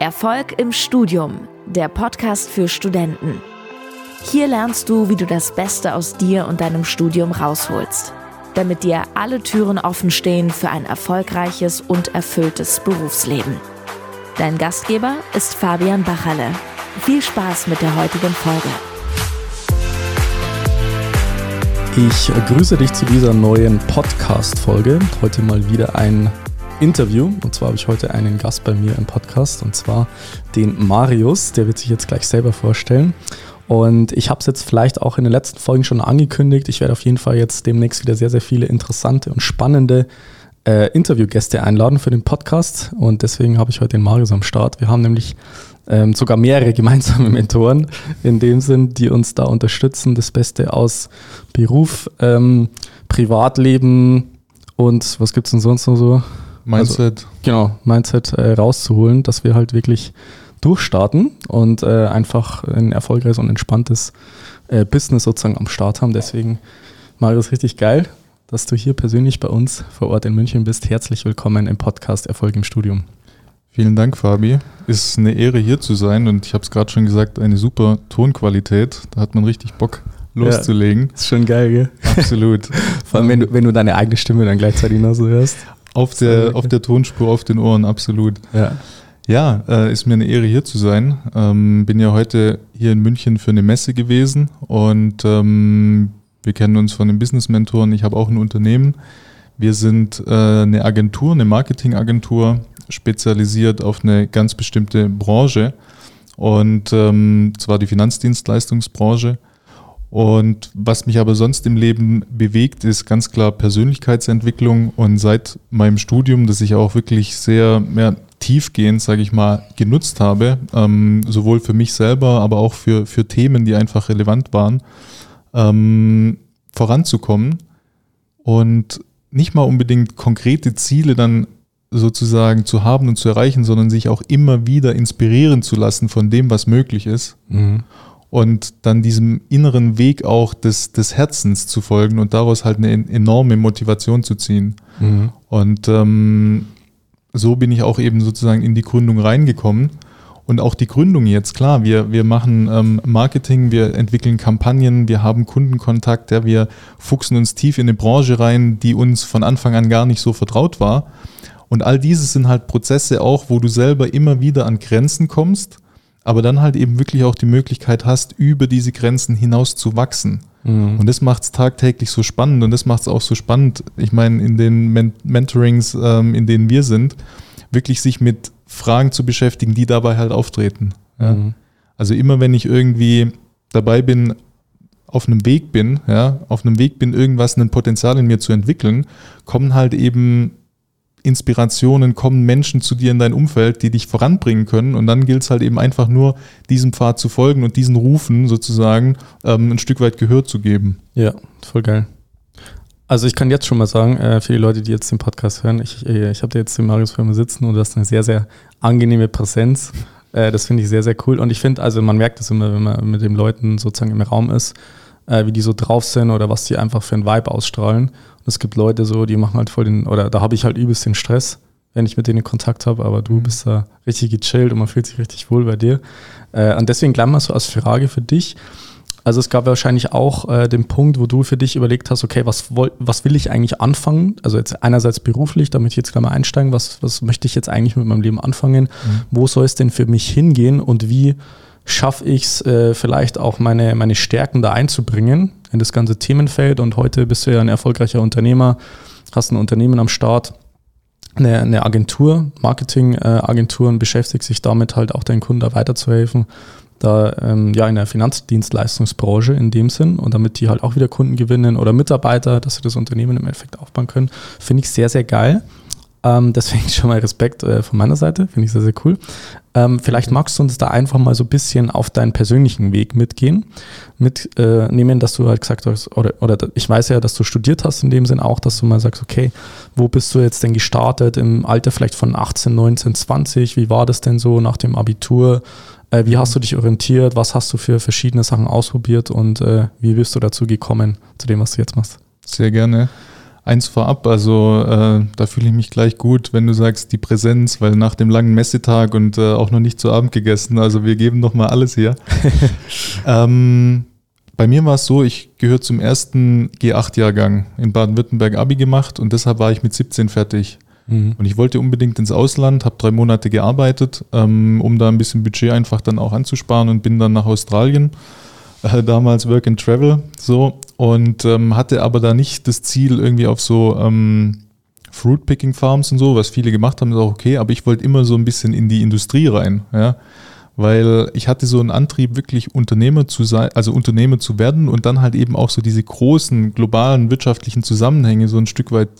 Erfolg im Studium, der Podcast für Studenten. Hier lernst du, wie du das Beste aus dir und deinem Studium rausholst, damit dir alle Türen offen stehen für ein erfolgreiches und erfülltes Berufsleben. Dein Gastgeber ist Fabian Bachalle. Viel Spaß mit der heutigen Folge. Ich grüße dich zu dieser neuen Podcast-Folge. Heute mal wieder ein Interview. Und zwar habe ich heute einen Gast bei mir im Podcast und zwar den Marius. Der wird sich jetzt gleich selber vorstellen. Und ich habe es jetzt vielleicht auch in den letzten Folgen schon angekündigt. Ich werde auf jeden Fall jetzt demnächst wieder sehr, sehr viele interessante und spannende äh, Interviewgäste einladen für den Podcast. Und deswegen habe ich heute den Marius am Start. Wir haben nämlich ähm, sogar mehrere gemeinsame Mentoren in dem Sinn, die uns da unterstützen, das Beste aus Beruf, ähm, Privatleben und was gibt es denn sonst noch so? Mindset. Also, genau, Mindset äh, rauszuholen, dass wir halt wirklich durchstarten und äh, einfach ein erfolgreiches und entspanntes äh, Business sozusagen am Start haben. Deswegen, Marius, richtig geil, dass du hier persönlich bei uns vor Ort in München bist. Herzlich willkommen im Podcast Erfolg im Studium. Vielen Dank, Fabi. Ist eine Ehre hier zu sein und ich habe es gerade schon gesagt, eine super Tonqualität. Da hat man richtig Bock loszulegen. Ja, ist schon geil, gell? Absolut. Vor allem, wenn du, wenn du deine eigene Stimme dann gleichzeitig noch so hörst. Auf der, auf der Tonspur, auf den Ohren, absolut. Ja. Ja, äh, ist mir eine Ehre hier zu sein. Ähm, bin ja heute hier in München für eine Messe gewesen und ähm, wir kennen uns von den Business-Mentoren. Ich habe auch ein Unternehmen. Wir sind äh, eine Agentur, eine Marketingagentur, spezialisiert auf eine ganz bestimmte Branche und ähm, zwar die Finanzdienstleistungsbranche. Und was mich aber sonst im Leben bewegt, ist ganz klar Persönlichkeitsentwicklung. Und seit meinem Studium, das ich auch wirklich sehr mehr tiefgehend, sage ich mal, genutzt habe, ähm, sowohl für mich selber, aber auch für, für Themen, die einfach relevant waren, ähm, voranzukommen und nicht mal unbedingt konkrete Ziele dann sozusagen zu haben und zu erreichen, sondern sich auch immer wieder inspirieren zu lassen von dem, was möglich ist. Mhm und dann diesem inneren Weg auch des, des Herzens zu folgen und daraus halt eine enorme Motivation zu ziehen. Mhm. Und ähm, so bin ich auch eben sozusagen in die Gründung reingekommen. Und auch die Gründung jetzt, klar, wir, wir machen ähm, Marketing, wir entwickeln Kampagnen, wir haben Kundenkontakt, ja, wir fuchsen uns tief in eine Branche rein, die uns von Anfang an gar nicht so vertraut war. Und all dieses sind halt Prozesse auch, wo du selber immer wieder an Grenzen kommst aber dann halt eben wirklich auch die Möglichkeit hast, über diese Grenzen hinaus zu wachsen. Mhm. Und das macht es tagtäglich so spannend und das macht es auch so spannend. Ich meine, in den Men Mentorings, ähm, in denen wir sind, wirklich sich mit Fragen zu beschäftigen, die dabei halt auftreten. Ja? Mhm. Also immer wenn ich irgendwie dabei bin, auf einem Weg bin, ja, auf einem Weg bin, irgendwas, ein Potenzial in mir zu entwickeln, kommen halt eben Inspirationen, kommen Menschen zu dir in dein Umfeld, die dich voranbringen können. Und dann gilt es halt eben einfach nur, diesem Pfad zu folgen und diesen Rufen sozusagen ähm, ein Stück weit Gehör zu geben. Ja, voll geil. Also ich kann jetzt schon mal sagen, äh, für die Leute, die jetzt den Podcast hören, ich, äh, ich habe da jetzt den Marius Firma sitzen und du hast eine sehr, sehr angenehme Präsenz. Äh, das finde ich sehr, sehr cool. Und ich finde, also man merkt es immer, wenn man mit den Leuten sozusagen im Raum ist, äh, wie die so drauf sind oder was die einfach für ein Vibe ausstrahlen. Es gibt Leute so, die machen halt voll den, oder da habe ich halt übelst den Stress, wenn ich mit denen Kontakt habe, aber du mhm. bist da richtig gechillt und man fühlt sich richtig wohl bei dir. Äh, und deswegen gleich mal so als Frage für dich. Also es gab wahrscheinlich auch äh, den Punkt, wo du für dich überlegt hast, okay, was, woll, was will ich eigentlich anfangen? Also jetzt einerseits beruflich, damit ich jetzt gleich mal einsteigen, was, was möchte ich jetzt eigentlich mit meinem Leben anfangen? Mhm. Wo soll es denn für mich hingehen und wie schaffe ich es äh, vielleicht auch meine, meine Stärken da einzubringen in das ganze Themenfeld. Und heute bist du ja ein erfolgreicher Unternehmer, hast ein Unternehmen am Start, eine, eine Agentur, Marketingagentur äh, und beschäftigst sich damit halt auch deinen Kunden da weiterzuhelfen. Da ähm, ja in der Finanzdienstleistungsbranche in dem Sinn und damit die halt auch wieder Kunden gewinnen oder Mitarbeiter, dass sie das Unternehmen im Endeffekt aufbauen können, finde ich sehr, sehr geil. Ähm, deswegen schon mal Respekt äh, von meiner Seite, finde ich sehr, sehr cool. Ähm, vielleicht magst du uns da einfach mal so ein bisschen auf deinen persönlichen Weg mitgehen, mitnehmen, äh, dass du halt gesagt hast, oder, oder ich weiß ja, dass du studiert hast in dem Sinn auch, dass du mal sagst, okay, wo bist du jetzt denn gestartet im Alter vielleicht von 18, 19, 20? Wie war das denn so nach dem Abitur? Äh, wie hast du dich orientiert? Was hast du für verschiedene Sachen ausprobiert und äh, wie bist du dazu gekommen, zu dem, was du jetzt machst? Sehr gerne. Eins vorab, also äh, da fühle ich mich gleich gut, wenn du sagst die Präsenz, weil nach dem langen Messetag und äh, auch noch nicht zu Abend gegessen, also wir geben noch mal alles hier. ähm, bei mir war es so, ich gehöre zum ersten G8-Jahrgang in Baden-Württemberg Abi gemacht und deshalb war ich mit 17 fertig. Mhm. Und ich wollte unbedingt ins Ausland, habe drei Monate gearbeitet, ähm, um da ein bisschen Budget einfach dann auch anzusparen und bin dann nach Australien äh, damals Work and Travel so und ähm, hatte aber da nicht das Ziel irgendwie auf so ähm, Fruit Picking Farms und so, was viele gemacht haben, ist auch okay, aber ich wollte immer so ein bisschen in die Industrie rein, ja, weil ich hatte so einen Antrieb, wirklich Unternehmer zu sein, also Unternehmer zu werden und dann halt eben auch so diese großen globalen wirtschaftlichen Zusammenhänge so ein Stück weit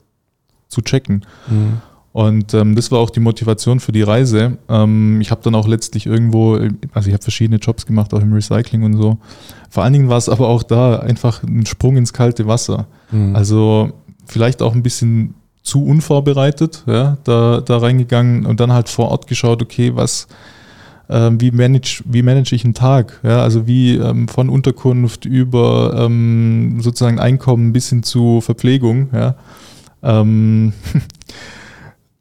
zu checken. Mhm. Und ähm, das war auch die Motivation für die Reise. Ähm, ich habe dann auch letztlich irgendwo, also ich habe verschiedene Jobs gemacht, auch im Recycling und so. Vor allen Dingen war es aber auch da einfach ein Sprung ins kalte Wasser. Mhm. Also vielleicht auch ein bisschen zu unvorbereitet, ja, da, da reingegangen und dann halt vor Ort geschaut, okay, was, ähm, wie, manage, wie manage ich einen Tag? Ja, also wie ähm, von Unterkunft über ähm, sozusagen Einkommen bis hin zu Verpflegung. Ja. Ähm,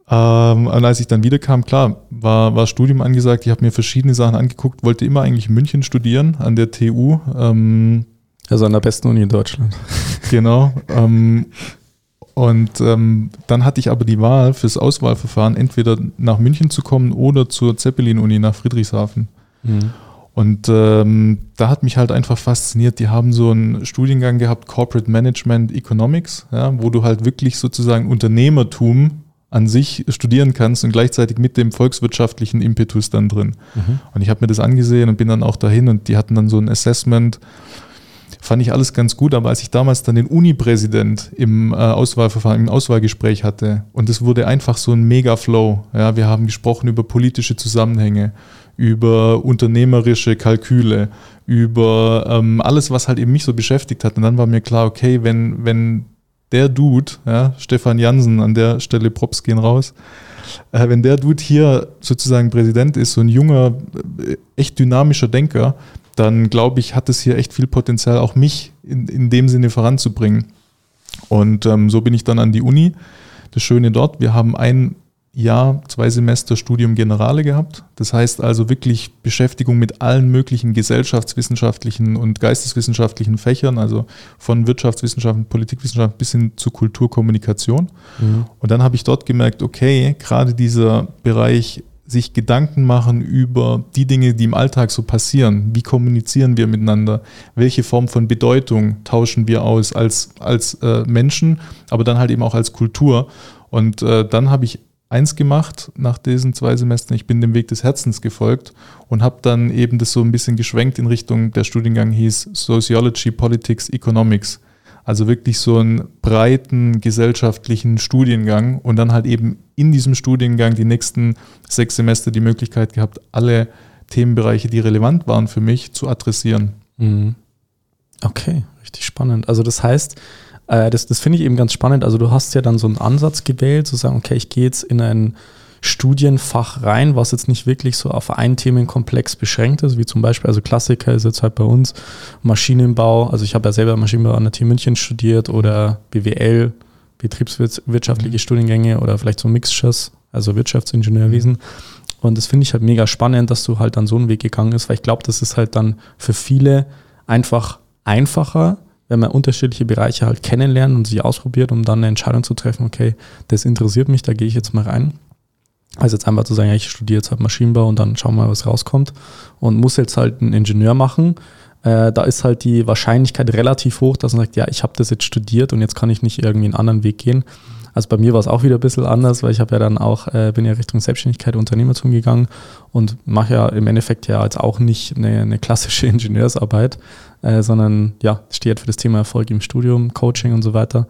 Ähm, und als ich dann wiederkam, klar, war, war Studium angesagt. Ich habe mir verschiedene Sachen angeguckt, wollte immer eigentlich in München studieren, an der TU. Ähm, also an der besten Uni in Deutschland. Genau. Ähm, und ähm, dann hatte ich aber die Wahl fürs Auswahlverfahren, entweder nach München zu kommen oder zur Zeppelin-Uni nach Friedrichshafen. Mhm. Und ähm, da hat mich halt einfach fasziniert. Die haben so einen Studiengang gehabt, Corporate Management Economics, ja, wo du halt wirklich sozusagen Unternehmertum an sich studieren kannst und gleichzeitig mit dem volkswirtschaftlichen Impetus dann drin. Mhm. Und ich habe mir das angesehen und bin dann auch dahin und die hatten dann so ein Assessment. Fand ich alles ganz gut, aber als ich damals dann den Uni-Präsident im äh, Auswahlverfahren, im Auswahlgespräch hatte und es wurde einfach so ein Mega-Flow. Ja, wir haben gesprochen über politische Zusammenhänge, über unternehmerische Kalküle, über ähm, alles, was halt eben mich so beschäftigt hat. Und dann war mir klar, okay, wenn, wenn der Dude, ja, Stefan Jansen, an der Stelle Props gehen raus, äh, wenn der Dude hier sozusagen Präsident ist, so ein junger, äh, echt dynamischer Denker, dann glaube ich, hat es hier echt viel Potenzial, auch mich in, in dem Sinne voranzubringen. Und ähm, so bin ich dann an die Uni. Das Schöne dort, wir haben ein Jahr, zwei Semester Studium Generale gehabt. Das heißt also wirklich Beschäftigung mit allen möglichen gesellschaftswissenschaftlichen und geisteswissenschaftlichen Fächern, also von Wirtschaftswissenschaften, Politikwissenschaften bis hin zu Kulturkommunikation. Mhm. Und dann habe ich dort gemerkt, okay, gerade dieser Bereich sich Gedanken machen über die Dinge, die im Alltag so passieren. Wie kommunizieren wir miteinander? Welche Form von Bedeutung tauschen wir aus als, als äh, Menschen, aber dann halt eben auch als Kultur? Und äh, dann habe ich eins gemacht nach diesen zwei Semestern. Ich bin dem Weg des Herzens gefolgt und habe dann eben das so ein bisschen geschwenkt in Richtung, der Studiengang hieß Sociology, Politics, Economics. Also wirklich so einen breiten gesellschaftlichen Studiengang und dann halt eben in diesem Studiengang die nächsten sechs Semester die Möglichkeit gehabt, alle Themenbereiche, die relevant waren für mich, zu adressieren. Mhm. Okay, richtig spannend. Also das heißt, äh, das das finde ich eben ganz spannend. Also du hast ja dann so einen Ansatz gewählt, zu sagen, okay, ich gehe jetzt in ein Studienfach rein, was jetzt nicht wirklich so auf einen Themenkomplex beschränkt ist, wie zum Beispiel, also Klassiker ist jetzt halt bei uns Maschinenbau, also ich habe ja selber Maschinenbau an der TU München studiert oder BWL, betriebswirtschaftliche mhm. Studiengänge oder vielleicht so Mixtures, also Wirtschaftsingenieurwesen. Mhm. Und das finde ich halt mega spannend, dass du halt dann so einen Weg gegangen ist, weil ich glaube, das ist halt dann für viele einfach einfacher, wenn man unterschiedliche Bereiche halt kennenlernt und sich ausprobiert, um dann eine Entscheidung zu treffen, okay, das interessiert mich, da gehe ich jetzt mal rein. Also jetzt einfach zu sagen, ich studiere jetzt halt Maschinenbau und dann schauen wir mal, was rauskommt. Und muss jetzt halt einen Ingenieur machen. Äh, da ist halt die Wahrscheinlichkeit relativ hoch, dass man sagt, ja, ich habe das jetzt studiert und jetzt kann ich nicht irgendwie einen anderen Weg gehen. Also bei mir war es auch wieder ein bisschen anders, weil ich habe ja dann auch, äh, bin ja Richtung Selbstständigkeit, Unternehmertum gegangen und mache ja im Endeffekt ja jetzt auch nicht eine, eine klassische Ingenieursarbeit, äh, sondern ja, stehe halt für das Thema Erfolg im Studium, Coaching und so weiter.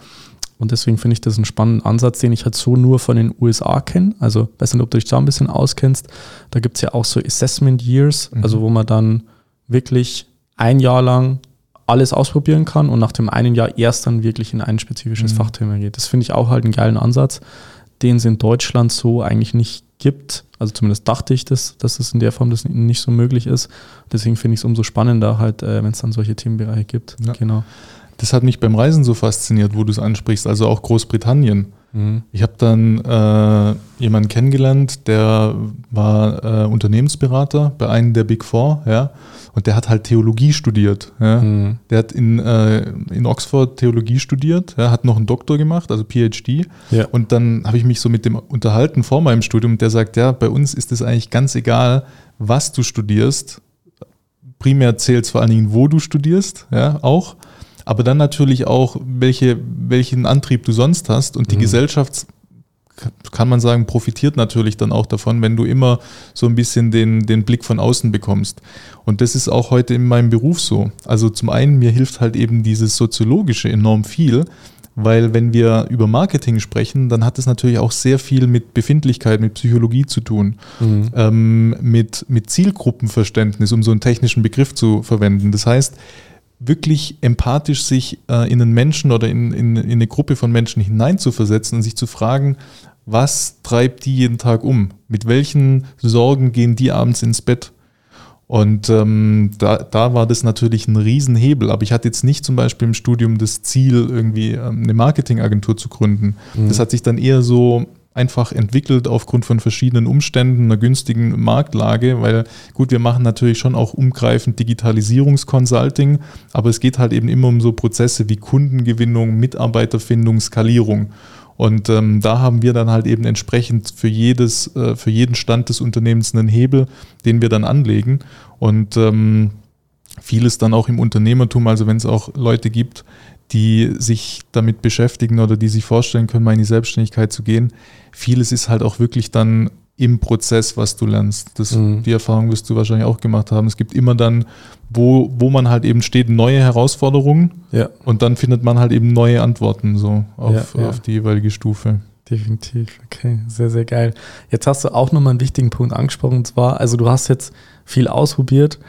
Und deswegen finde ich das einen spannenden Ansatz, den ich halt so nur von den USA kenne. Also, weiß nicht, ob du dich da ein bisschen auskennst. Da gibt es ja auch so Assessment Years, mhm. also wo man dann wirklich ein Jahr lang alles ausprobieren kann und nach dem einen Jahr erst dann wirklich in ein spezifisches mhm. Fachthema geht. Das finde ich auch halt einen geilen Ansatz, den es in Deutschland so eigentlich nicht gibt. Also zumindest dachte ich das, dass es in der Form das nicht so möglich ist. Deswegen finde ich es umso spannender halt, äh, wenn es dann solche Themenbereiche gibt. Ja. Genau. Das hat mich beim Reisen so fasziniert, wo du es ansprichst, also auch Großbritannien. Mhm. Ich habe dann äh, jemanden kennengelernt, der war äh, Unternehmensberater bei einem der Big Four, ja, und der hat halt Theologie studiert. Ja. Mhm. Der hat in, äh, in Oxford Theologie studiert, ja, hat noch einen Doktor gemacht, also PhD. Ja. Und dann habe ich mich so mit dem unterhalten vor meinem Studium der sagt, ja, bei uns ist es eigentlich ganz egal, was du studierst. Primär zählt es vor allen Dingen, wo du studierst, ja, auch aber dann natürlich auch, welche, welchen Antrieb du sonst hast. Und die mhm. Gesellschaft, kann man sagen, profitiert natürlich dann auch davon, wenn du immer so ein bisschen den, den Blick von außen bekommst. Und das ist auch heute in meinem Beruf so. Also zum einen, mir hilft halt eben dieses Soziologische enorm viel, weil wenn wir über Marketing sprechen, dann hat es natürlich auch sehr viel mit Befindlichkeit, mit Psychologie zu tun, mhm. ähm, mit, mit Zielgruppenverständnis, um so einen technischen Begriff zu verwenden. Das heißt, wirklich empathisch sich äh, in einen Menschen oder in, in, in eine Gruppe von Menschen hineinzuversetzen und sich zu fragen, was treibt die jeden Tag um? Mit welchen Sorgen gehen die abends ins Bett? Und ähm, da, da war das natürlich ein Riesenhebel. Aber ich hatte jetzt nicht zum Beispiel im Studium das Ziel, irgendwie ähm, eine Marketingagentur zu gründen. Mhm. Das hat sich dann eher so einfach entwickelt aufgrund von verschiedenen Umständen, einer günstigen Marktlage, weil gut, wir machen natürlich schon auch umgreifend Digitalisierungskonsulting, aber es geht halt eben immer um so Prozesse wie Kundengewinnung, Mitarbeiterfindung, Skalierung. Und ähm, da haben wir dann halt eben entsprechend für jedes, äh, für jeden Stand des Unternehmens einen Hebel, den wir dann anlegen. Und ähm, vieles dann auch im Unternehmertum, also wenn es auch Leute gibt, die sich damit beschäftigen oder die sich vorstellen können, mal in die Selbstständigkeit zu gehen. Vieles ist halt auch wirklich dann im Prozess, was du lernst. Das, mhm. Die Erfahrung wirst du wahrscheinlich auch gemacht haben. Es gibt immer dann, wo, wo man halt eben steht, neue Herausforderungen ja. und dann findet man halt eben neue Antworten so auf, ja, ja. auf die jeweilige Stufe. Definitiv, okay, sehr, sehr geil. Jetzt hast du auch nochmal einen wichtigen Punkt angesprochen, und zwar, also du hast jetzt viel ausprobiert,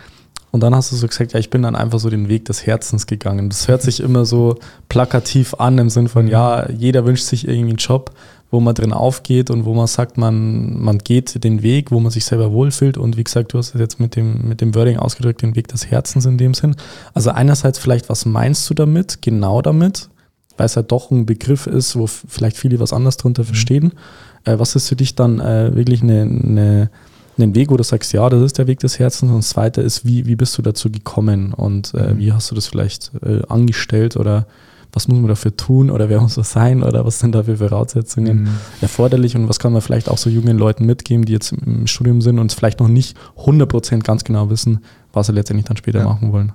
und dann hast du so gesagt, ja, ich bin dann einfach so den Weg des Herzens gegangen. Das hört sich immer so plakativ an im Sinn von, ja, jeder wünscht sich irgendwie einen Job, wo man drin aufgeht und wo man sagt, man, man geht den Weg, wo man sich selber wohlfühlt. Und wie gesagt, du hast es jetzt mit dem, mit dem Wording ausgedrückt, den Weg des Herzens in dem Sinn. Also einerseits vielleicht, was meinst du damit, genau damit? Weil es ja doch ein Begriff ist, wo vielleicht viele was anderes drunter mhm. verstehen. Äh, was ist für dich dann äh, wirklich eine, eine einen Weg, wo du sagst, ja, das ist der Weg des Herzens. Und das zweite ist, wie, wie bist du dazu gekommen und äh, mhm. wie hast du das vielleicht äh, angestellt oder was muss man dafür tun oder wer muss das sein oder was sind da für Voraussetzungen mhm. erforderlich und was kann man vielleicht auch so jungen Leuten mitgeben, die jetzt im Studium sind und vielleicht noch nicht 100% ganz genau wissen, was sie letztendlich dann später ja. machen wollen.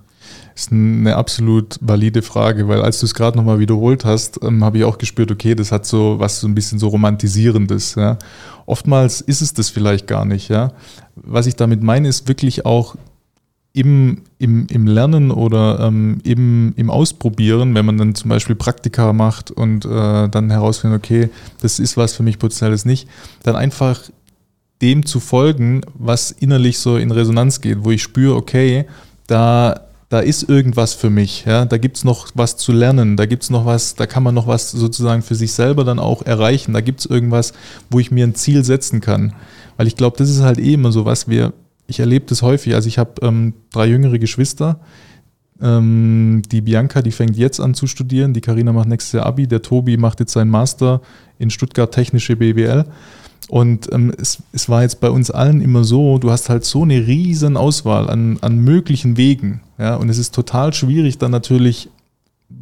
Ist eine absolut valide Frage, weil als du es gerade nochmal wiederholt hast, ähm, habe ich auch gespürt, okay, das hat so was so ein bisschen so romantisierendes. Ja. Oftmals ist es das vielleicht gar nicht. Ja. Was ich damit meine, ist wirklich auch im, im, im Lernen oder ähm, im, im Ausprobieren, wenn man dann zum Beispiel Praktika macht und äh, dann herausfindet, okay, das ist was für mich potenzielles nicht, dann einfach dem zu folgen, was innerlich so in Resonanz geht, wo ich spüre, okay, da da ist irgendwas für mich, ja, da gibt es noch was zu lernen, da gibt es noch was, da kann man noch was sozusagen für sich selber dann auch erreichen, da gibt es irgendwas, wo ich mir ein Ziel setzen kann. Weil ich glaube, das ist halt eh immer so was, wir, ich erlebe das häufig, also ich habe ähm, drei jüngere Geschwister, ähm, die Bianca, die fängt jetzt an zu studieren, die Karina macht nächstes Jahr Abi, der Tobi macht jetzt seinen Master in Stuttgart Technische BWL. Und ähm, es, es war jetzt bei uns allen immer so, du hast halt so eine riesen Auswahl an, an möglichen Wegen. Ja, und es ist total schwierig, dann natürlich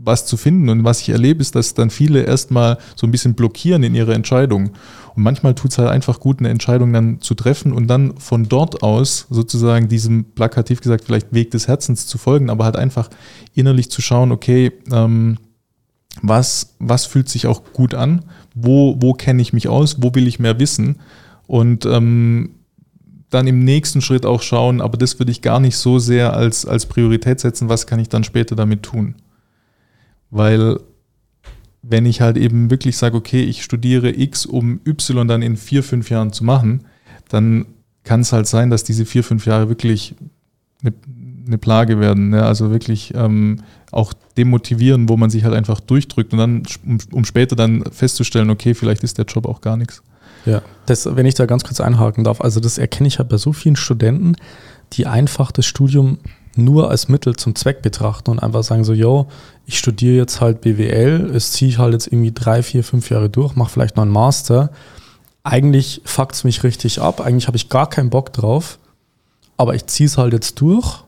was zu finden. Und was ich erlebe, ist, dass dann viele erstmal so ein bisschen blockieren in ihrer Entscheidung. Und manchmal tut es halt einfach gut, eine Entscheidung dann zu treffen und dann von dort aus sozusagen diesem plakativ gesagt vielleicht Weg des Herzens zu folgen, aber halt einfach innerlich zu schauen, okay, ähm, was, was fühlt sich auch gut an, wo, wo kenne ich mich aus, wo will ich mehr wissen und ähm, dann im nächsten Schritt auch schauen, aber das würde ich gar nicht so sehr als, als Priorität setzen, was kann ich dann später damit tun. Weil wenn ich halt eben wirklich sage, okay, ich studiere X, um Y dann in vier, fünf Jahren zu machen, dann kann es halt sein, dass diese vier, fünf Jahre wirklich eine, eine Plage werden. Ne? Also wirklich ähm, auch demotivieren, wo man sich halt einfach durchdrückt und dann, um, um später dann festzustellen, okay, vielleicht ist der Job auch gar nichts. Ja, das, wenn ich da ganz kurz einhaken darf, also das erkenne ich halt bei so vielen Studenten, die einfach das Studium nur als Mittel zum Zweck betrachten und einfach sagen so, yo, ich studiere jetzt halt BWL, es ziehe ich halt jetzt irgendwie drei, vier, fünf Jahre durch, mache vielleicht noch einen Master. Eigentlich fuckt es mich richtig ab, eigentlich habe ich gar keinen Bock drauf, aber ich ziehe es halt jetzt durch,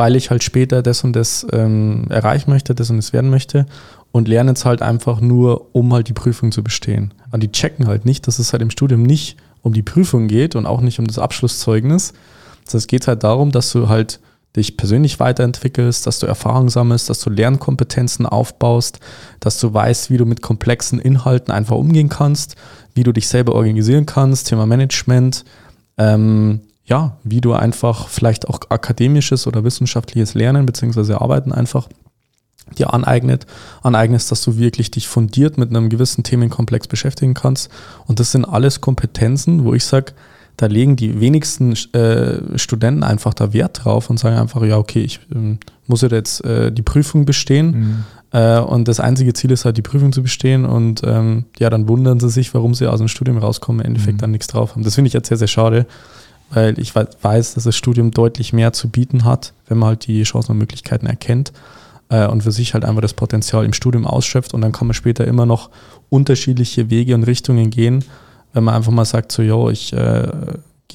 weil ich halt später das und das ähm, erreichen möchte, das und das werden möchte und lerne jetzt halt einfach nur, um halt die Prüfung zu bestehen. Und die checken halt nicht, dass es halt im Studium nicht um die Prüfung geht und auch nicht um das Abschlusszeugnis. Das heißt, es geht halt darum, dass du halt dich persönlich weiterentwickelst, dass du Erfahrung sammelst, dass du Lernkompetenzen aufbaust, dass du weißt, wie du mit komplexen Inhalten einfach umgehen kannst, wie du dich selber organisieren kannst, Thema Management, ähm, ja, wie du einfach vielleicht auch akademisches oder wissenschaftliches Lernen bzw. Arbeiten einfach dir aneignet, aneignest, dass du wirklich dich fundiert mit einem gewissen Themenkomplex beschäftigen kannst. Und das sind alles Kompetenzen, wo ich sage, da legen die wenigsten äh, Studenten einfach da Wert drauf und sagen einfach, ja, okay, ich ähm, muss jetzt äh, die Prüfung bestehen. Mhm. Äh, und das einzige Ziel ist halt, die Prüfung zu bestehen. Und ähm, ja, dann wundern sie sich, warum sie aus dem Studium rauskommen, im Endeffekt mhm. dann nichts drauf haben. Das finde ich jetzt sehr, sehr schade, weil ich weiß, dass das Studium deutlich mehr zu bieten hat, wenn man halt die Chancen und Möglichkeiten erkennt äh, und für sich halt einfach das Potenzial im Studium ausschöpft und dann kann man später immer noch unterschiedliche Wege und Richtungen gehen, wenn man einfach mal sagt, so, yo, ich, äh,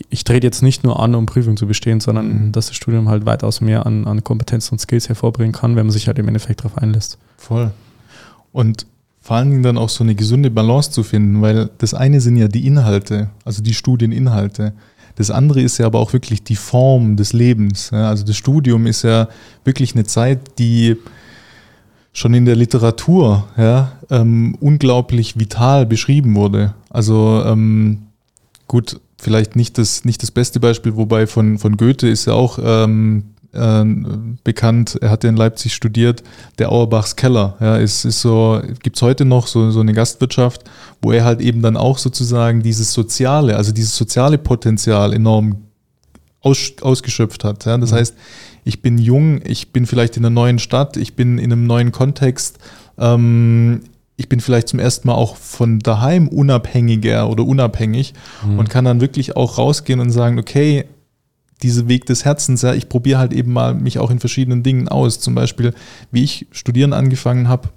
ich trete jetzt nicht nur an, um Prüfung zu bestehen, sondern mhm. dass das Studium halt weitaus mehr an, an Kompetenzen und Skills hervorbringen kann, wenn man sich halt im Endeffekt darauf einlässt. Voll. Und vor allen Dingen dann auch so eine gesunde Balance zu finden, weil das eine sind ja die Inhalte, also die Studieninhalte. Das andere ist ja aber auch wirklich die Form des Lebens. Also das Studium ist ja wirklich eine Zeit, die schon in der Literatur ja, ähm, unglaublich vital beschrieben wurde. Also ähm, gut, vielleicht nicht das, nicht das beste Beispiel, wobei von, von Goethe ist ja auch ähm, äh, bekannt, er hat in Leipzig studiert, der Auerbachs Keller. Ja, ist, ist so, gibt es heute noch so, so eine Gastwirtschaft, wo er halt eben dann auch sozusagen dieses soziale, also dieses soziale Potenzial enorm aus, ausgeschöpft hat. Ja. Das mhm. heißt, ich bin jung, ich bin vielleicht in einer neuen Stadt, ich bin in einem neuen Kontext, ähm, ich bin vielleicht zum ersten Mal auch von daheim unabhängiger oder unabhängig mhm. und kann dann wirklich auch rausgehen und sagen, okay, diese Weg des Herzens, ja, ich probiere halt eben mal mich auch in verschiedenen Dingen aus. Zum Beispiel, wie ich studieren angefangen habe,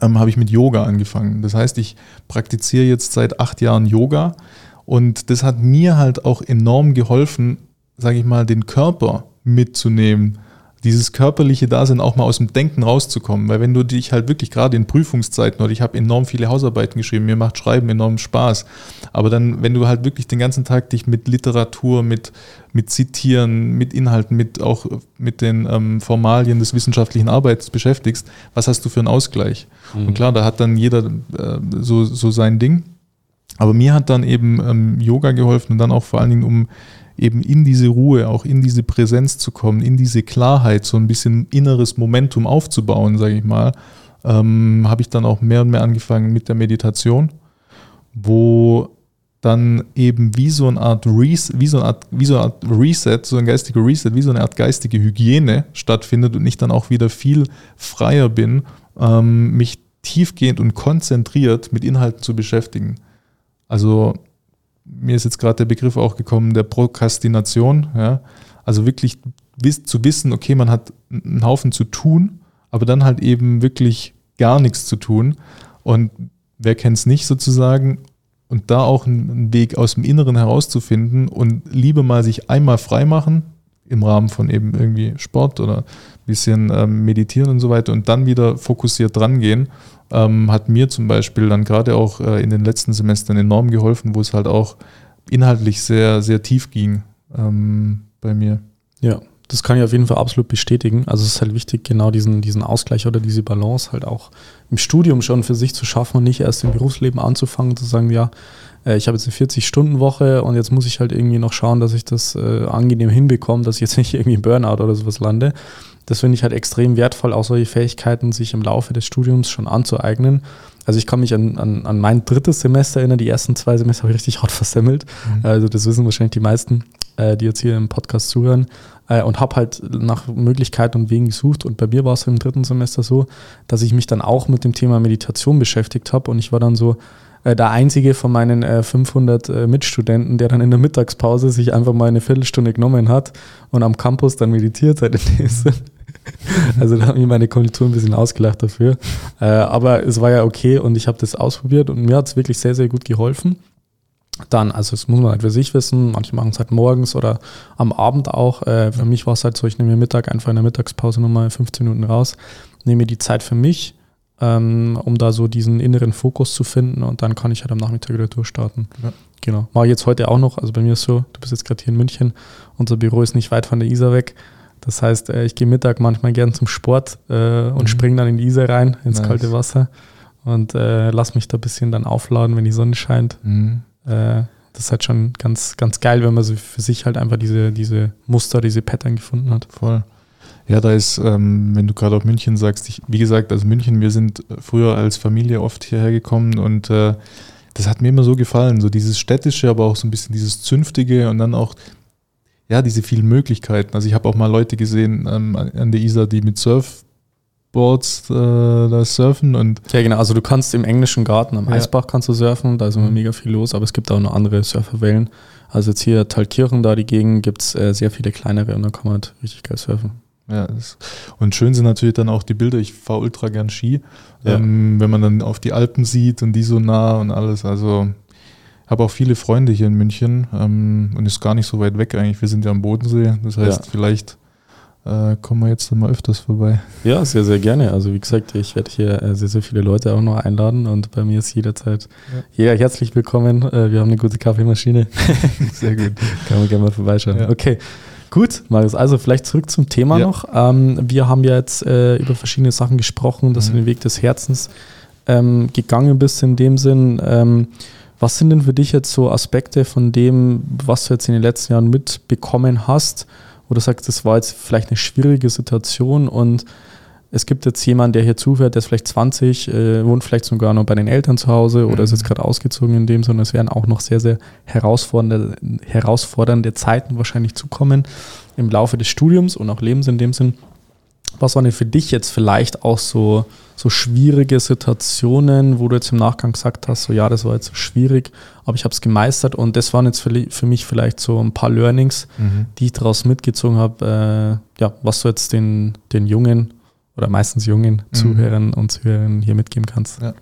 ähm, habe ich mit Yoga angefangen. Das heißt, ich praktiziere jetzt seit acht Jahren Yoga und das hat mir halt auch enorm geholfen, sage ich mal, den Körper mitzunehmen dieses körperliche Dasein auch mal aus dem Denken rauszukommen. Weil wenn du dich halt wirklich gerade in Prüfungszeiten oder ich habe enorm viele Hausarbeiten geschrieben, mir macht Schreiben enorm Spaß. Aber dann, wenn du halt wirklich den ganzen Tag dich mit Literatur, mit, mit Zitieren, mit Inhalten, mit auch mit den ähm, Formalien des wissenschaftlichen Arbeits beschäftigst, was hast du für einen Ausgleich? Mhm. Und klar, da hat dann jeder äh, so, so sein Ding. Aber mir hat dann eben ähm, Yoga geholfen und dann auch vor allen Dingen um eben in diese Ruhe, auch in diese Präsenz zu kommen, in diese Klarheit, so ein bisschen inneres Momentum aufzubauen, sage ich mal, ähm, habe ich dann auch mehr und mehr angefangen mit der Meditation, wo dann eben wie so eine Art Reset, wie so eine Art, wie so eine Art Reset, so ein geistiger Reset, wie so eine Art geistige Hygiene stattfindet und ich dann auch wieder viel freier bin, ähm, mich tiefgehend und konzentriert mit Inhalten zu beschäftigen. Also mir ist jetzt gerade der Begriff auch gekommen, der Prokrastination. Ja? Also wirklich zu wissen, okay, man hat einen Haufen zu tun, aber dann halt eben wirklich gar nichts zu tun. Und wer kennt es nicht sozusagen? Und da auch einen Weg aus dem Inneren herauszufinden und lieber mal sich einmal frei machen, im Rahmen von eben irgendwie Sport oder ein bisschen ähm, meditieren und so weiter und dann wieder fokussiert dran gehen ähm, hat mir zum Beispiel dann gerade auch äh, in den letzten Semestern enorm geholfen, wo es halt auch inhaltlich sehr, sehr tief ging ähm, bei mir. Ja, das kann ich auf jeden Fall absolut bestätigen. Also es ist halt wichtig, genau diesen, diesen Ausgleich oder diese Balance halt auch im Studium schon für sich zu schaffen und nicht erst im Berufsleben anzufangen, zu sagen, ja, äh, ich habe jetzt eine 40-Stunden-Woche und jetzt muss ich halt irgendwie noch schauen, dass ich das äh, angenehm hinbekomme, dass ich jetzt nicht irgendwie Burnout oder sowas lande, das finde ich halt extrem wertvoll, auch solche Fähigkeiten sich im Laufe des Studiums schon anzueignen. Also ich kann mich an, an, an mein drittes Semester erinnern, die ersten zwei Semester habe ich richtig hart versemmelt. Mhm. Also das wissen wahrscheinlich die meisten, äh, die jetzt hier im Podcast zuhören. Äh, und habe halt nach Möglichkeiten und Wegen gesucht. Und bei mir war es im dritten Semester so, dass ich mich dann auch mit dem Thema Meditation beschäftigt habe. Und ich war dann so, der einzige von meinen äh, 500 äh, Mitstudenten, der dann in der Mittagspause sich einfach mal eine Viertelstunde genommen hat und am Campus dann meditiert hat. Also da haben mich meine Kommilitonen ein bisschen ausgelacht dafür. Äh, aber es war ja okay und ich habe das ausprobiert und mir hat es wirklich sehr, sehr gut geholfen. Dann, also das muss man halt für sich wissen, manche machen es halt morgens oder am Abend auch. Äh, für mich war es halt so, ich nehme mir Mittag einfach in der Mittagspause nochmal 15 Minuten raus, nehme mir die Zeit für mich, ähm, um da so diesen inneren Fokus zu finden und dann kann ich halt am Nachmittag wieder durchstarten. Ja. Genau. Mache ich jetzt heute auch noch. Also bei mir ist so, du bist jetzt gerade hier in München, unser Büro ist nicht weit von der Isar weg. Das heißt, äh, ich gehe Mittag manchmal gern zum Sport äh, und mhm. springe dann in die Isar rein, ins nice. kalte Wasser und äh, lass mich da ein bisschen dann aufladen, wenn die Sonne scheint. Mhm. Äh, das ist halt schon ganz, ganz geil, wenn man so für sich halt einfach diese, diese Muster, diese Pattern gefunden hat. Voll. Ja, da ist, ähm, wenn du gerade auf München sagst, ich, wie gesagt, also München, wir sind früher als Familie oft hierher gekommen und äh, das hat mir immer so gefallen, so dieses städtische, aber auch so ein bisschen dieses zünftige und dann auch ja, diese vielen Möglichkeiten. Also ich habe auch mal Leute gesehen ähm, an der Isar, die mit Surfboards äh, da surfen und ja genau, also du kannst im englischen Garten am ja. Eisbach kannst du surfen, da ist immer mhm. mega viel los, aber es gibt auch noch andere Surferwellen. Also jetzt hier Thalkirchen da die Gegend gibt es äh, sehr viele kleinere und da kann man halt richtig geil surfen. Ja, und schön sind natürlich dann auch die Bilder. Ich fahre ultra gern Ski, ja. ähm, wenn man dann auf die Alpen sieht und die so nah und alles. Also habe auch viele Freunde hier in München ähm, und ist gar nicht so weit weg eigentlich. Wir sind ja am Bodensee, das heißt, ja. vielleicht äh, kommen wir jetzt mal öfters vorbei. Ja, sehr, sehr gerne. Also wie gesagt, ich werde hier äh, sehr, sehr viele Leute auch noch einladen und bei mir ist jederzeit ja. jeder herzlich willkommen. Äh, wir haben eine gute Kaffeemaschine. sehr gut. Kann man gerne mal vorbeischauen. Ja. Okay. Gut, Marius, also vielleicht zurück zum Thema ja. noch. Ähm, wir haben ja jetzt äh, über verschiedene Sachen gesprochen, dass mhm. du den Weg des Herzens ähm, gegangen bist in dem Sinn. Ähm, was sind denn für dich jetzt so Aspekte von dem, was du jetzt in den letzten Jahren mitbekommen hast, wo du sagst, das war jetzt vielleicht eine schwierige Situation und es gibt jetzt jemanden, der hier zuhört, der ist vielleicht 20, äh, wohnt vielleicht sogar noch bei den Eltern zu Hause oder mhm. ist jetzt gerade ausgezogen in dem, sondern es werden auch noch sehr, sehr herausfordernde, herausfordernde Zeiten wahrscheinlich zukommen im Laufe des Studiums und auch Lebens in dem Sinn. Was waren denn für dich jetzt vielleicht auch so, so schwierige Situationen, wo du jetzt im Nachgang gesagt hast, so ja, das war jetzt schwierig, aber ich habe es gemeistert und das waren jetzt für, für, mich vielleicht so ein paar Learnings, mhm. die ich daraus mitgezogen habe, äh, ja, was du jetzt den, den jungen oder meistens jungen mhm. Zuhörern und Zuhörern hier mitgeben kannst. Ja.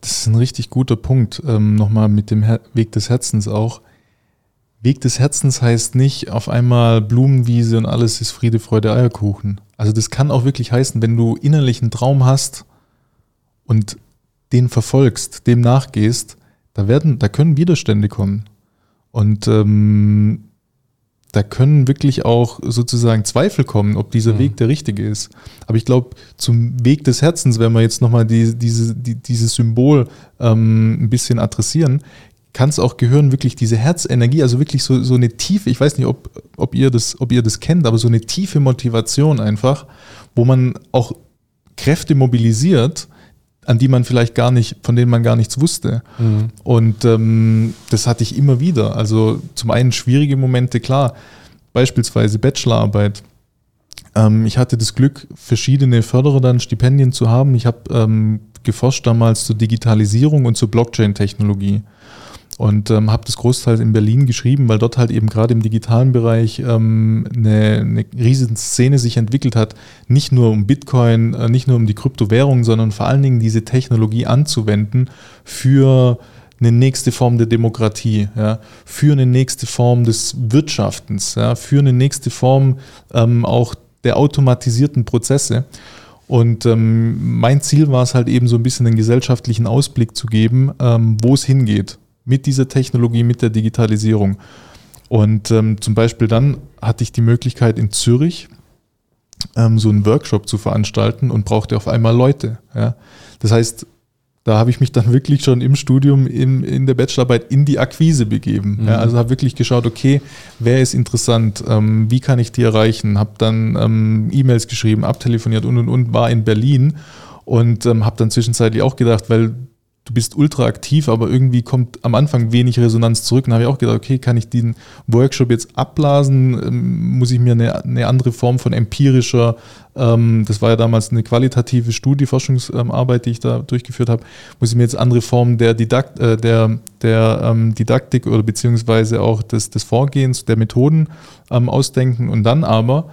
Das ist ein richtig guter Punkt, ähm, nochmal mit dem Her Weg des Herzens auch. Weg des Herzens heißt nicht auf einmal Blumenwiese und alles ist Friede, Freude, Eierkuchen. Also das kann auch wirklich heißen, wenn du innerlich einen Traum hast und den verfolgst, dem nachgehst, da werden, da können Widerstände kommen. Und ähm, da können wirklich auch sozusagen Zweifel kommen, ob dieser mhm. Weg der richtige ist. Aber ich glaube, zum Weg des Herzens, wenn wir jetzt nochmal die, diese, die, dieses Symbol ähm, ein bisschen adressieren, kann es auch gehören, wirklich diese Herzenergie, also wirklich so, so eine tiefe, ich weiß nicht, ob, ob, ihr das, ob ihr das kennt, aber so eine tiefe Motivation einfach, wo man auch Kräfte mobilisiert, an die man vielleicht gar nicht, von denen man gar nichts wusste. Mhm. Und ähm, das hatte ich immer wieder. Also zum einen schwierige Momente, klar, beispielsweise Bachelorarbeit. Ähm, ich hatte das Glück, verschiedene Förderer dann Stipendien zu haben. Ich habe ähm, geforscht damals zur Digitalisierung und zur Blockchain-Technologie und ähm, habe das großteils in Berlin geschrieben, weil dort halt eben gerade im digitalen Bereich ähm, eine, eine riesen Szene sich entwickelt hat, nicht nur um Bitcoin, äh, nicht nur um die Kryptowährung, sondern vor allen Dingen diese Technologie anzuwenden für eine nächste Form der Demokratie, ja, für eine nächste Form des Wirtschaftens, ja, für eine nächste Form ähm, auch der automatisierten Prozesse. Und ähm, mein Ziel war es halt eben so ein bisschen einen gesellschaftlichen Ausblick zu geben, ähm, wo es hingeht mit dieser Technologie, mit der Digitalisierung. Und ähm, zum Beispiel dann hatte ich die Möglichkeit in Zürich ähm, so einen Workshop zu veranstalten und brauchte auf einmal Leute. Ja. Das heißt, da habe ich mich dann wirklich schon im Studium, in, in der Bachelorarbeit in die Akquise begeben. Mhm. Ja, also habe wirklich geschaut, okay, wer ist interessant, ähm, wie kann ich die erreichen, habe dann ähm, E-Mails geschrieben, abtelefoniert und und und, war in Berlin und ähm, habe dann zwischenzeitlich auch gedacht, weil du bist ultra aktiv, aber irgendwie kommt am Anfang wenig Resonanz zurück. Und habe ich auch gedacht, okay, kann ich den Workshop jetzt abblasen? Ähm, muss ich mir eine, eine andere Form von empirischer, ähm, das war ja damals eine qualitative Studie, Forschungsarbeit, die ich da durchgeführt habe, muss ich mir jetzt andere Formen der, Didakt, äh, der, der ähm, Didaktik oder beziehungsweise auch des, des Vorgehens, der Methoden ähm, ausdenken und dann aber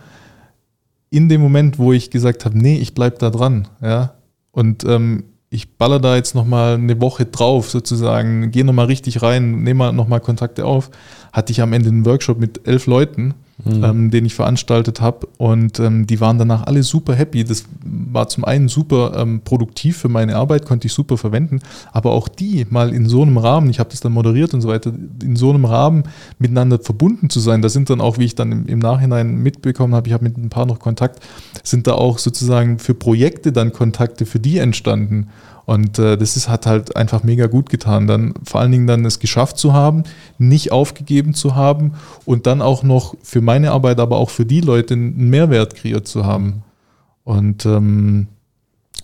in dem Moment, wo ich gesagt habe, nee, ich bleibe da dran, ja, und ähm, ich baller da jetzt nochmal eine Woche drauf sozusagen, gehe nochmal richtig rein, nehme nochmal Kontakte auf, hatte ich am Ende einen Workshop mit elf Leuten, mhm. ähm, den ich veranstaltet habe und ähm, die waren danach alle super happy. Das war zum einen super ähm, produktiv für meine Arbeit, konnte ich super verwenden, aber auch die mal in so einem Rahmen, ich habe das dann moderiert und so weiter, in so einem Rahmen miteinander verbunden zu sein, da sind dann auch, wie ich dann im, im Nachhinein mitbekommen habe, ich habe mit ein paar noch Kontakt, sind da auch sozusagen für Projekte dann Kontakte für die entstanden. Und äh, das ist, hat halt einfach mega gut getan. Dann vor allen Dingen dann es geschafft zu haben, nicht aufgegeben zu haben und dann auch noch für meine Arbeit, aber auch für die Leute einen Mehrwert kreiert zu haben. Und ähm,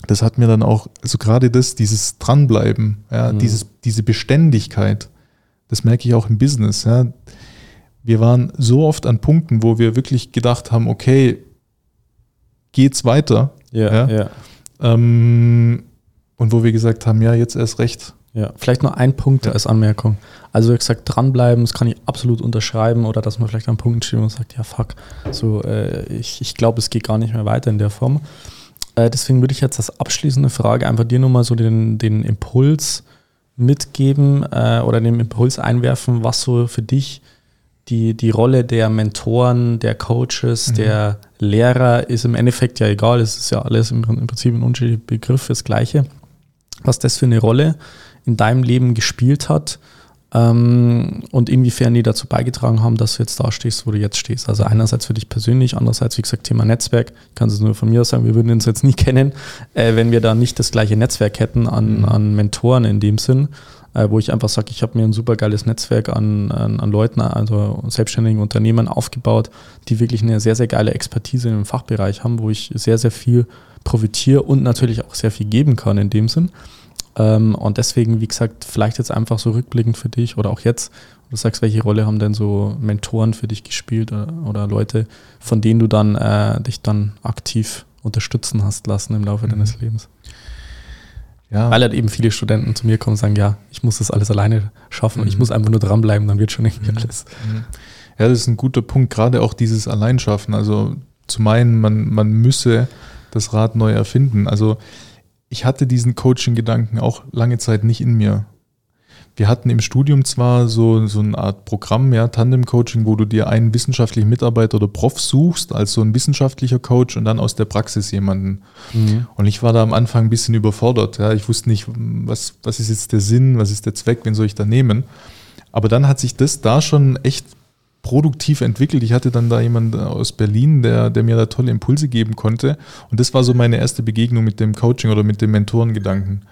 das hat mir dann auch, also gerade das, dieses Dranbleiben, ja, mhm. dieses, diese Beständigkeit, das merke ich auch im Business. Ja. Wir waren so oft an Punkten, wo wir wirklich gedacht haben, okay, geht's weiter? Ja, ja. ja. Ähm, und wo wir gesagt haben, ja, jetzt erst recht. Ja, vielleicht nur ein Punkt als Anmerkung. Also wie gesagt, dranbleiben, das kann ich absolut unterschreiben oder dass man vielleicht an Punkten steht und sagt, ja fuck, so äh, ich, ich glaube, es geht gar nicht mehr weiter in der Form. Äh, deswegen würde ich jetzt als abschließende Frage einfach dir nochmal so den, den Impuls mitgeben äh, oder den Impuls einwerfen, was so für dich die, die Rolle der Mentoren, der Coaches, mhm. der Lehrer ist im Endeffekt ja egal, es ist ja alles im, im Prinzip ein unterschiedlicher Begriff, das Gleiche was das für eine Rolle in deinem Leben gespielt hat ähm, und inwiefern die dazu beigetragen haben, dass du jetzt da stehst, wo du jetzt stehst. Also einerseits für dich persönlich, andererseits, wie gesagt, Thema Netzwerk. Ich kann es nur von mir aus sagen, wir würden uns jetzt nie kennen, äh, wenn wir da nicht das gleiche Netzwerk hätten an, mhm. an Mentoren in dem Sinn. Äh, wo ich einfach sage, ich habe mir ein super geiles Netzwerk an, an, an, Leuten, also selbstständigen Unternehmern aufgebaut, die wirklich eine sehr, sehr geile Expertise im Fachbereich haben, wo ich sehr, sehr viel profitiere und natürlich auch sehr viel geben kann in dem Sinn. Ähm, und deswegen, wie gesagt, vielleicht jetzt einfach so rückblickend für dich oder auch jetzt, du sagst, welche Rolle haben denn so Mentoren für dich gespielt oder, oder Leute, von denen du dann äh, dich dann aktiv unterstützen hast lassen im Laufe mhm. deines Lebens? Ja. Weil halt eben viele Studenten zu mir kommen und sagen, ja, ich muss das alles alleine schaffen, mhm. ich muss einfach nur dranbleiben, dann wird schon irgendwie mhm. alles. Mhm. Ja, das ist ein guter Punkt, gerade auch dieses Alleinschaffen. Also zu meinen, man, man müsse das Rad neu erfinden. Also ich hatte diesen Coaching-Gedanken auch lange Zeit nicht in mir. Wir hatten im Studium zwar so, so eine Art Programm, ja, Tandem-Coaching, wo du dir einen wissenschaftlichen Mitarbeiter oder Prof suchst, als so ein wissenschaftlicher Coach und dann aus der Praxis jemanden. Mhm. Und ich war da am Anfang ein bisschen überfordert. Ja. Ich wusste nicht, was, was ist jetzt der Sinn, was ist der Zweck, wen soll ich da nehmen. Aber dann hat sich das da schon echt produktiv entwickelt. Ich hatte dann da jemanden aus Berlin, der, der mir da tolle Impulse geben konnte. Und das war so meine erste Begegnung mit dem Coaching oder mit dem Mentorengedanken.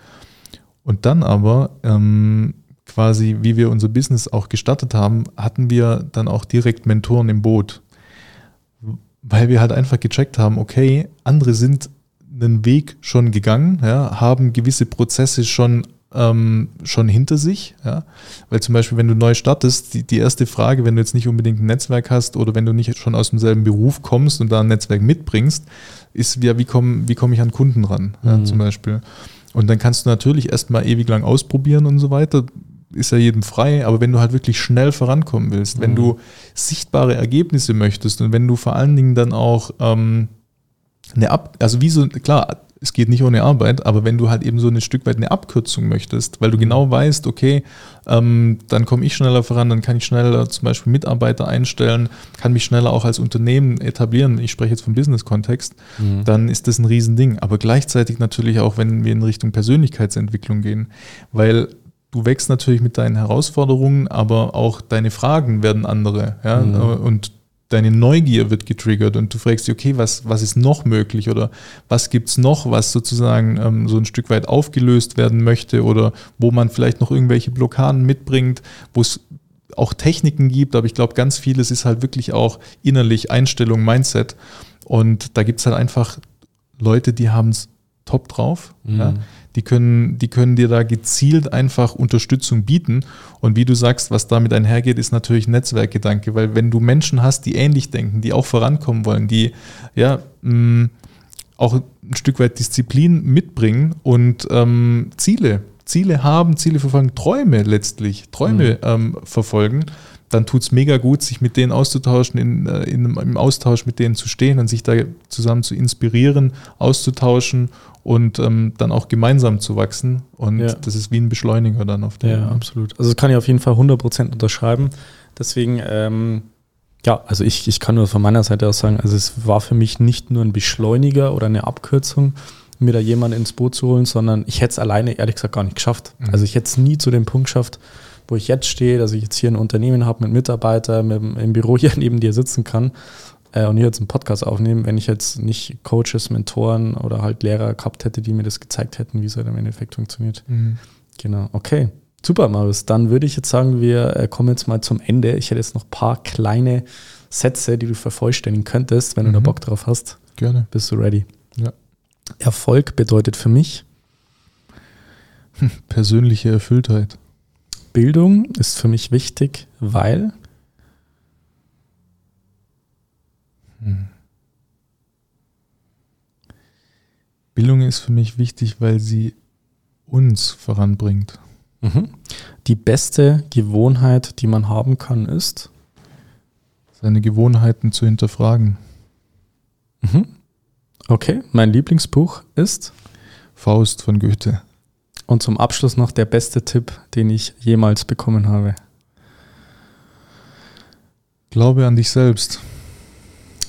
Und dann aber, ähm, quasi, wie wir unser Business auch gestartet haben, hatten wir dann auch direkt Mentoren im Boot. Weil wir halt einfach gecheckt haben, okay, andere sind einen Weg schon gegangen, ja, haben gewisse Prozesse schon ähm, schon hinter sich. Ja? Weil zum Beispiel, wenn du neu startest, die, die erste Frage, wenn du jetzt nicht unbedingt ein Netzwerk hast oder wenn du nicht schon aus demselben Beruf kommst und da ein Netzwerk mitbringst, ist ja, wie komme wie komm ich an Kunden ran, mhm. ja, zum Beispiel. Und dann kannst du natürlich erstmal ewig lang ausprobieren und so weiter. Ist ja jedem frei, aber wenn du halt wirklich schnell vorankommen willst, mhm. wenn du sichtbare Ergebnisse möchtest und wenn du vor allen Dingen dann auch ähm, eine Ab, also wie so, klar, es geht nicht ohne Arbeit, aber wenn du halt eben so ein Stück weit eine Abkürzung möchtest, weil du mhm. genau weißt, okay, ähm, dann komme ich schneller voran, dann kann ich schneller zum Beispiel Mitarbeiter einstellen, kann mich schneller auch als Unternehmen etablieren, ich spreche jetzt vom Business-Kontext, mhm. dann ist das ein Riesending. Aber gleichzeitig natürlich auch, wenn wir in Richtung Persönlichkeitsentwicklung gehen, weil du wächst natürlich mit deinen Herausforderungen, aber auch deine Fragen werden andere. Ja? Mhm. Und deine Neugier wird getriggert und du fragst dich, okay, was, was ist noch möglich oder was gibt es noch, was sozusagen ähm, so ein Stück weit aufgelöst werden möchte oder wo man vielleicht noch irgendwelche Blockaden mitbringt, wo es auch Techniken gibt, aber ich glaube, ganz vieles ist halt wirklich auch innerlich Einstellung, Mindset. Und da gibt es halt einfach Leute, die haben es top drauf. Mhm. Ja. Die können, die können dir da gezielt einfach Unterstützung bieten. Und wie du sagst, was damit einhergeht, ist natürlich Netzwerkgedanke, weil wenn du Menschen hast, die ähnlich denken, die auch vorankommen wollen, die ja mh, mm, auch ein Stück weit Disziplin mitbringen und ähm, Ziele, Ziele haben, Ziele verfolgen, Träume letztlich, Träume mhm. ähm, verfolgen, dann tut es mega gut, sich mit denen auszutauschen, in, äh, in, im Austausch mit denen zu stehen und sich da zusammen zu inspirieren, auszutauschen und ähm, dann auch gemeinsam zu wachsen. Und ja. das ist wie ein Beschleuniger dann auf der. Ja, absolut. Also das kann ich auf jeden Fall 100% unterschreiben. Deswegen, ähm, ja, also ich, ich kann nur von meiner Seite aus sagen, also es war für mich nicht nur ein Beschleuniger oder eine Abkürzung, mir da jemanden ins Boot zu holen, sondern ich hätte es alleine ehrlich gesagt gar nicht geschafft. Mhm. Also ich hätte es nie zu dem Punkt geschafft, wo ich jetzt stehe, dass ich jetzt hier ein Unternehmen habe mit Mitarbeitern, mit, im Büro hier neben dir sitzen kann äh, und hier jetzt einen Podcast aufnehmen, wenn ich jetzt nicht Coaches, Mentoren oder halt Lehrer gehabt hätte, die mir das gezeigt hätten, wie es halt im Endeffekt funktioniert. Mhm. Genau, okay. Super, Marius. Dann würde ich jetzt sagen, wir äh, kommen jetzt mal zum Ende. Ich hätte jetzt noch ein paar kleine Sätze, die du vervollständigen könntest, wenn mhm. du da mhm. Bock drauf hast. Gerne. Bist du ready? Ja. Erfolg bedeutet für mich persönliche Erfülltheit. Bildung ist für mich wichtig, weil hm. Bildung ist für mich wichtig, weil sie uns voranbringt. Mhm. Die beste Gewohnheit, die man haben kann, ist seine Gewohnheiten zu hinterfragen. Mhm. Okay, mein Lieblingsbuch ist Faust von Goethe. Und zum Abschluss noch der beste Tipp, den ich jemals bekommen habe. Glaube an dich selbst.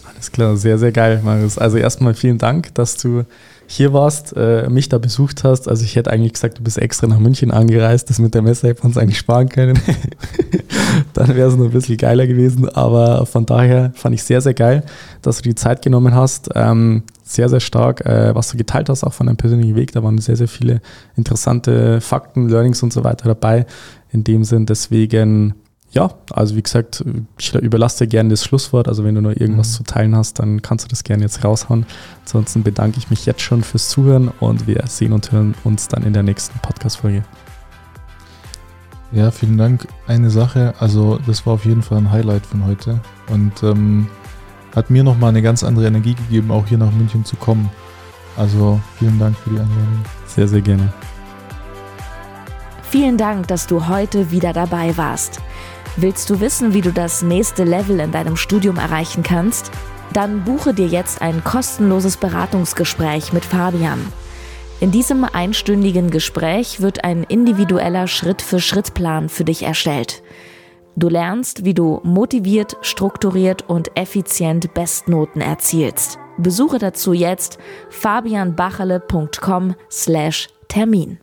Alles klar, sehr, sehr geil, Marius. Also erstmal vielen Dank, dass du hier warst, äh, mich da besucht hast. Also ich hätte eigentlich gesagt, du bist extra nach München angereist. Das mit der Messe hätten wir uns eigentlich sparen können. Dann wäre es noch ein bisschen geiler gewesen. Aber von daher fand ich sehr, sehr geil, dass du die Zeit genommen hast. Ähm, sehr, sehr stark, äh, was du geteilt hast, auch von deinem persönlichen Weg. Da waren sehr, sehr viele interessante Fakten, Learnings und so weiter dabei. In dem Sinn, deswegen ja, also wie gesagt, ich überlasse dir gerne das Schlusswort. Also wenn du noch irgendwas mhm. zu teilen hast, dann kannst du das gerne jetzt raushauen. Ansonsten bedanke ich mich jetzt schon fürs Zuhören und wir sehen und hören uns dann in der nächsten Podcast-Folge. Ja, vielen Dank. Eine Sache, also das war auf jeden Fall ein Highlight von heute und ähm, hat mir nochmal eine ganz andere Energie gegeben, auch hier nach München zu kommen. Also vielen Dank für die Einladung. Sehr, sehr gerne. Vielen Dank, dass du heute wieder dabei warst. Willst du wissen, wie du das nächste Level in deinem Studium erreichen kannst? Dann buche dir jetzt ein kostenloses Beratungsgespräch mit Fabian. In diesem einstündigen Gespräch wird ein individueller Schritt-für-Schritt-Plan für dich erstellt. Du lernst, wie du motiviert, strukturiert und effizient Bestnoten erzielst. Besuche dazu jetzt fabianbachele.com/termin.